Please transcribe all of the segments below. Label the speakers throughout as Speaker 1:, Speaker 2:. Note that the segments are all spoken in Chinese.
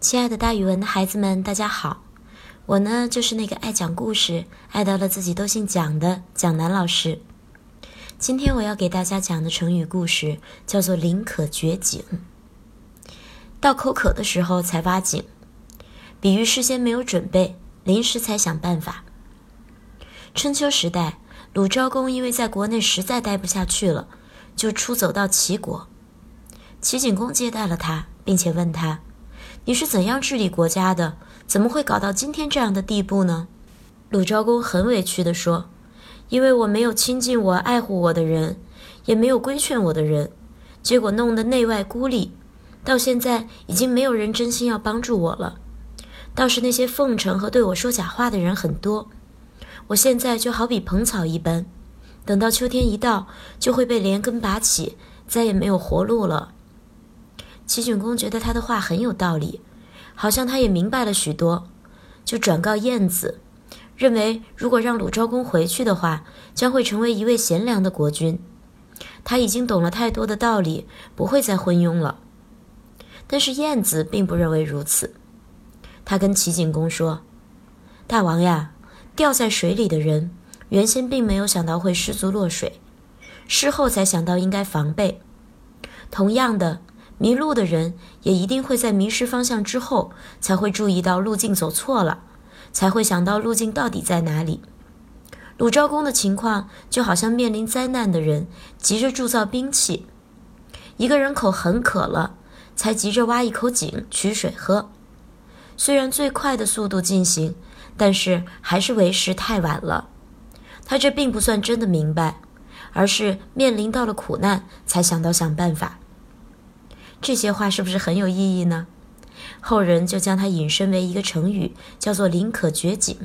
Speaker 1: 亲爱的，大语文的孩子们，大家好！我呢，就是那个爱讲故事、爱到了自己都姓蒋的蒋楠老师。今天我要给大家讲的成语故事叫做“林可掘井”。到口渴的时候才挖井，比喻事先没有准备，临时才想办法。春秋时代，鲁昭公因为在国内实在待不下去了，就出走到齐国。齐景公接待了他，并且问他。你是怎样治理国家的？怎么会搞到今天这样的地步呢？鲁昭公很委屈地说：“因为我没有亲近我、爱护我的人，也没有规劝我的人，结果弄得内外孤立，到现在已经没有人真心要帮助我了。倒是那些奉承和对我说假话的人很多。我现在就好比蓬草一般，等到秋天一到，就会被连根拔起，再也没有活路了。”齐景公觉得他的话很有道理，好像他也明白了许多，就转告晏子，认为如果让鲁昭公回去的话，将会成为一位贤良的国君。他已经懂了太多的道理，不会再昏庸了。但是晏子并不认为如此，他跟齐景公说：“大王呀，掉在水里的人，原先并没有想到会失足落水，事后才想到应该防备。同样的。”迷路的人也一定会在迷失方向之后，才会注意到路径走错了，才会想到路径到底在哪里。鲁昭公的情况就好像面临灾难的人急着铸造兵器，一个人口很渴了，才急着挖一口井取水喝。虽然最快的速度进行，但是还是为时太晚了。他这并不算真的明白，而是面临到了苦难才想到想办法。这些话是不是很有意义呢？后人就将它引申为一个成语，叫做“临可掘井”。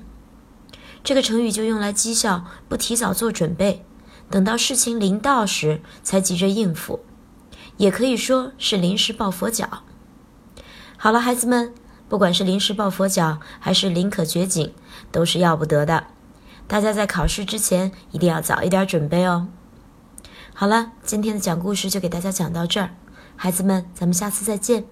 Speaker 1: 这个成语就用来讥笑不提早做准备，等到事情临到时才急着应付，也可以说是临时抱佛脚。好了，孩子们，不管是临时抱佛脚还是临可掘井，都是要不得的。大家在考试之前一定要早一点准备哦。好了，今天的讲故事就给大家讲到这儿。孩子们，咱们下次再见。